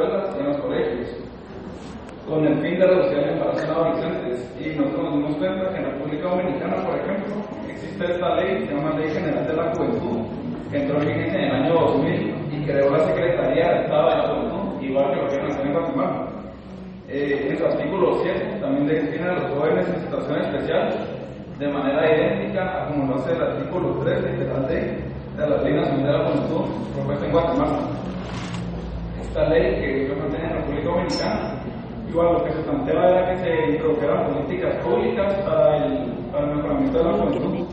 escuelas y en los colegios, con el fin de reducir el embarazo en adolescentes. Y nosotros nos dimos cuenta que en la República Dominicana, por ejemplo, existe esta ley, se llama Ley General de la Juventud, que entró en vigencia en el año 2000 y creó la Secretaría de Estado de la Juventud, igual que lo que nació en Guatemala. Eh, en su artículo 7 también destina a los jóvenes en situación especial de manera idéntica a como lo hace el artículo 3 de la ley de la Ley Nacional de la Juventud propuesta en Guatemala. Esta ley que se mantiene en la República Dominicana, igual lo que se planteaba era que se introdujeran políticas públicas para el, para el mejoramiento de la juventud.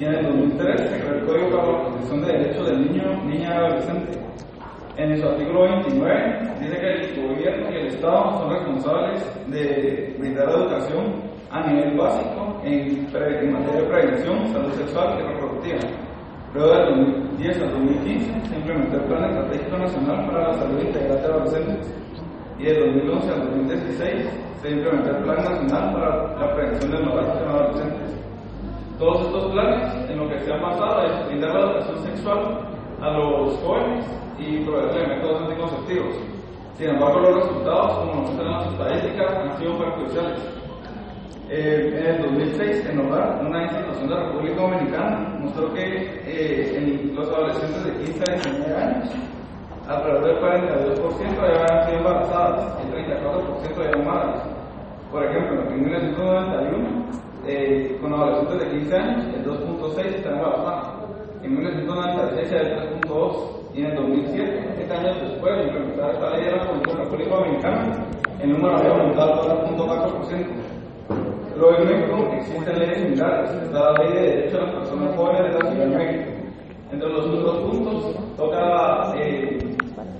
Y en el 2003 se creó el Código para la Protección de Derechos del Niño, Niña y Adolescente. En su artículo 29 dice que el gobierno y el Estado son responsables de brindar educación a nivel básico en, en materia de prevención, salud sexual y reproductiva. Luego del 2010 al 2015 se implementó el Plan Estratégico Nacional para la Salud Integral de Adolescentes y del 2011 al 2016 se implementó el Plan Nacional para la Prevención del Embarazo en Adolescentes. Todos estos planes en lo que se han basado es brindar la educación sexual a los jóvenes y proveerle métodos anticonceptivos. Sin embargo, los resultados, como nos muestran las estadísticas, han sido perjudiciales. Eh, en el 2006, en Hogar, una institución de la República Dominicana, mostró que eh, en los adolescentes de 15 a 19 años, alrededor del 42% habían sido embarazadas el 34% eran madres. Por ejemplo, en 1991, eh, con adolescentes de 15 años, el 2.6 están embarazadas. En 1996 era el 3.2 y en el 2007, 7 años después de implementar esta ley de la República Dominicana, el número había aumentado al 4.4%. Luego en México existen leyes similares, la ley de derechos de las personas jóvenes de la Ciudad de México. Entre los otros puntos toca eh,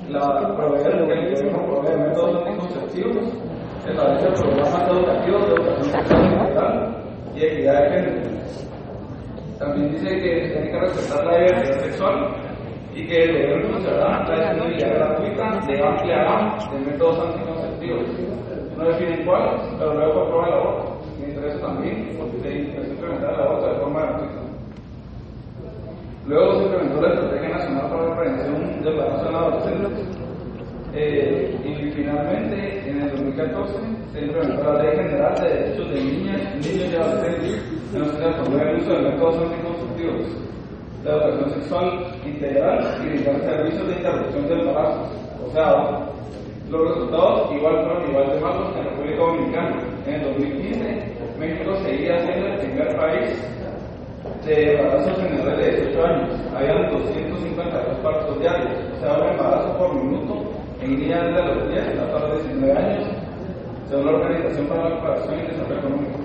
la proveer que el gobierno provee métodos anticonceptivos, establece programas educativos de educación sexual y equidad de género. También dice que se tiene que respetar la diversidad sexual y que el gobierno considerará la disponibilidad gratuita de amplia gama de métodos anticonceptivos. No definen cuáles, pero luego aprueba el aborto. Me interesa también porque se implementar el aborto de forma gratuita. Luego se implementó la Estrategia Nacional para la Prevención del Embarazo en Adolescentes. Eh, y finalmente, en el 2014, se implementó la Ley General de Derechos de Niñas, Niños y Adolescentes, en los que se promueve el uso de métodos anticonceptivos, la educación sexual integral y brindar servicios de interrupción del embarazo. O sea, los resultados igual fueron igual de malos que en República Dominicana. En el 2015, México seguía siendo el primer país de embarazos menores de 18 años. Habían 252 partos diarios, o sea, un embarazo por minuto en niñas de los 10 hasta los 19 años, según la Organización para la Cooperación y Desarrollo Económico.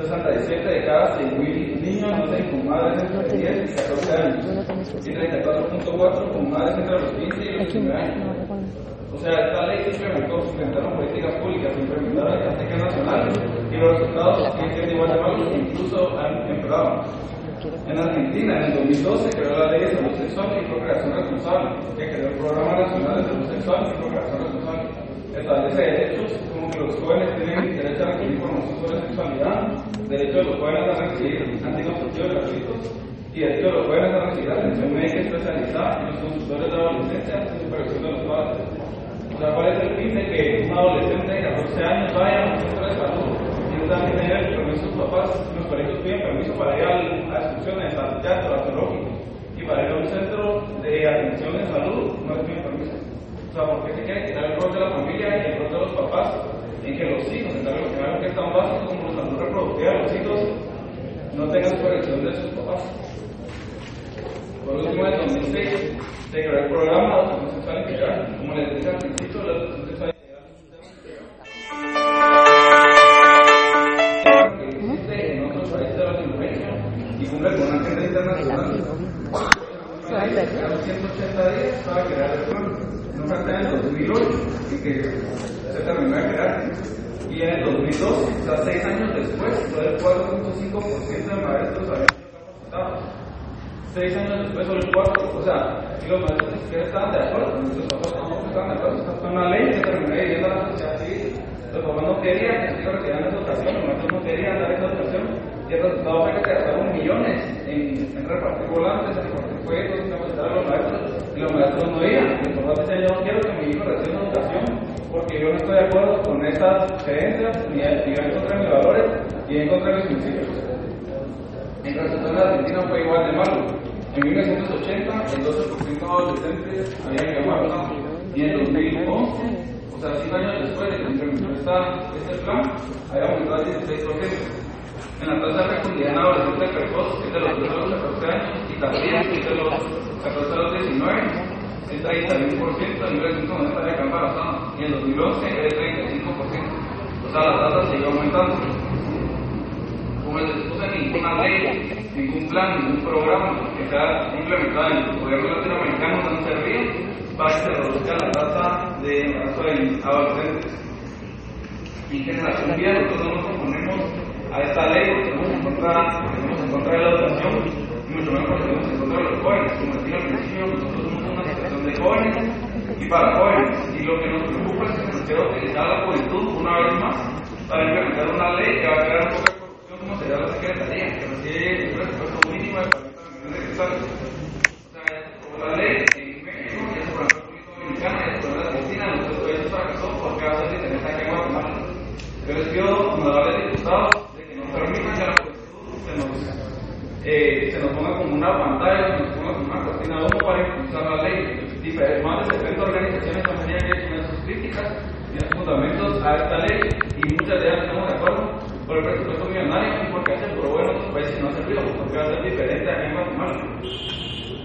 67 de cada 100.000 niños nacen con madres entre 10 y 14 años, y 34.4 con madres entre los 15 y los 19 años. O sea, esta ley se implementó, se implementaron políticas públicas, se implementaron estrategia nacional y los resultados siguen siendo igual de incluso han empeorado. En Argentina, en el 2012, creó la ley de salud sexual y procreación responsable, que creó el Programa Nacional de Salud Sexual y Procreación Responsable. Establece derechos como que los jóvenes tienen derecho a recibir información sobre sexualidad, derecho de los jóvenes a recibir anticonceptivos gratuitos y derecho de los jóvenes a recibir atención médica especializada en los consultores de adolescencia y supervisión de los padres. O sea, ¿cuál es el fin de que un adolescente de 14 años vaya a un centro de salud y no que tener el permiso de sus papás? Los colegios piden permiso para ir a excursiones, al teatro, al y para ir a un centro de atención de salud no les piden permiso. O sea, ¿por qué se quiere quitar el rol de la familia y el rol de los papás en que los hijos, en algo que es tan básico como la salud reproductiva de los hijos, no tengan supervisión de sus papás? Por último, en 2006 se creó el programa de sexual integral. Como les dije al principio, la sexual integral que existe en otros países de Latinoamérica y cumple con una agenda internacional. Cada 180 días para crear el plan. No falta en el 2008 y que se terminó de crear. Y en el 2012, o sea, seis años después, solo el 4.5% de maestros habían años después solo el cuarto. O sea, si los maestros ni siquiera estaban de acuerdo, nuestros papás tampoco estaban de acuerdo. Fue una ley que terminó viviendo la sociedad civil. Los papás no querían que se retiraran esa educación, los maestros no querían dar esa educación. Y el resultado fue que se gastaron millones en, en repartir volantes, en repartir juegos, en capacitar a los maestros. Y los maestros no iban. Los papás decían, yo no quiero que mi hijo reciba educación acuerdo con estas creencias, ni, en contra de mis valores, ni en contra de mis principios. En resultado, la Argentina fue igual de malo. En 1980, el 12% de adolescentes habían llegado a Y en 2011, o sea, 5 años después de que implementó este plan, había aumentado al 16% en la tasa de fecundidad en adolescentes precoz es de los 12 a los 14 años y también es de los 14 a los 19 es 31% en 1990 había embarazada y en 2011 es 35%. O sea, la tasa sigue aumentando. Ninguna ley, ningún plan, ningún programa que sea implementado en el gobierno latinoamericano no servido para que se reduzca la tasa de embarazo de adolescentes. Y generación vida, nosotros no nos oponemos a esta ley porque estamos en contra, estamos en contra de la educación y mucho menos porque estamos en contra de los jóvenes. Como decía al principio, nosotros somos una asociación de jóvenes y para jóvenes. Y lo que nos preocupa es que se quiera utilizar la juventud una vez más para implementar una ley que va a crear un poco de corrupción como sería la Secretaría, que recibe un mínimo de 40 millones de la ley. Yo les pido, honorables diputados, permitan que la se nos, eh, se nos ponga como una pantalla, se nos ponga como una cortina de para impulsar la ley. Más de 70 organizaciones también han hecho sus críticas y sus fundamentos a esta ley y muchas de ellas estamos de acuerdo por el presupuesto millonario y porque hace por bueno en otros países y no ha servido, porque va a ser diferente aquí en Guatemala.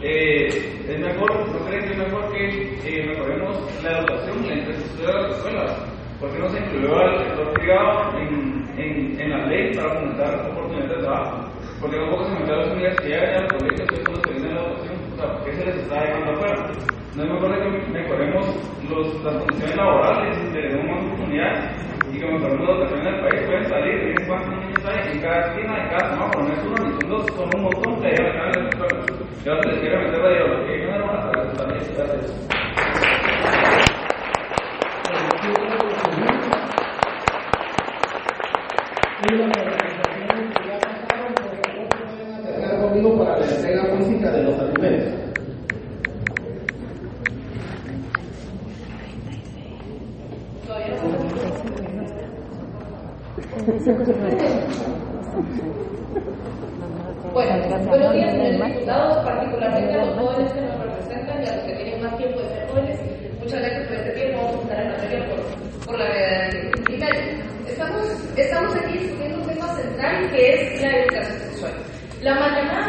Eh, es mejor, ¿no creen que es mejor que eh, mejoremos la educación de las escuelas? ¿Por qué no se incluyó al sector privado en, en, la ley para fomentar oportunidades de trabajo? Porque tampoco se metió a las universidades y a los colegios, que viene la educación. O sea, ¿por qué se les está dejando afuera? No es mejor que mejoremos los, las condiciones laborales, que le demos más oportunidades y que mejoremos la educación en el país. Pueden salir, en cada esquina, en cada semáforo, no es uno ni son dos, son un montón que hay en escuelas. Ya se les quiere meter la ideología y no a. Gracias. conmigo para la entrega física de los alimentos. Bueno, buenos días, señores diputados.